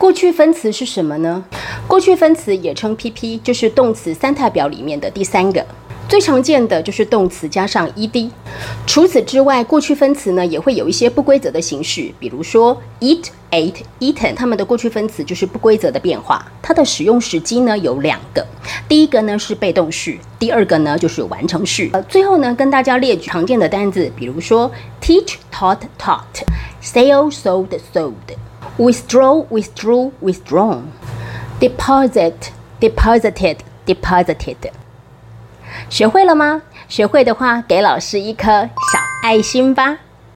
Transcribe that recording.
过去分词是什么呢？过去分词也称 PP，就是动词三态表里面的第三个。最常见的就是动词加上 ed。除此之外，过去分词呢也会有一些不规则的形式，比如说 eat、ate、eaten，它们的过去分词就是不规则的变化。它的使用时机呢有两个，第一个呢是被动式，第二个呢就是完成式。呃，最后呢跟大家列举常见的单字，比如说 teach、taught、taught、sell、sold、sold、withdraw、withdrew、withdrawn、deposit、deposited、deposited。学会了吗？学会的话，给老师一颗小爱心吧。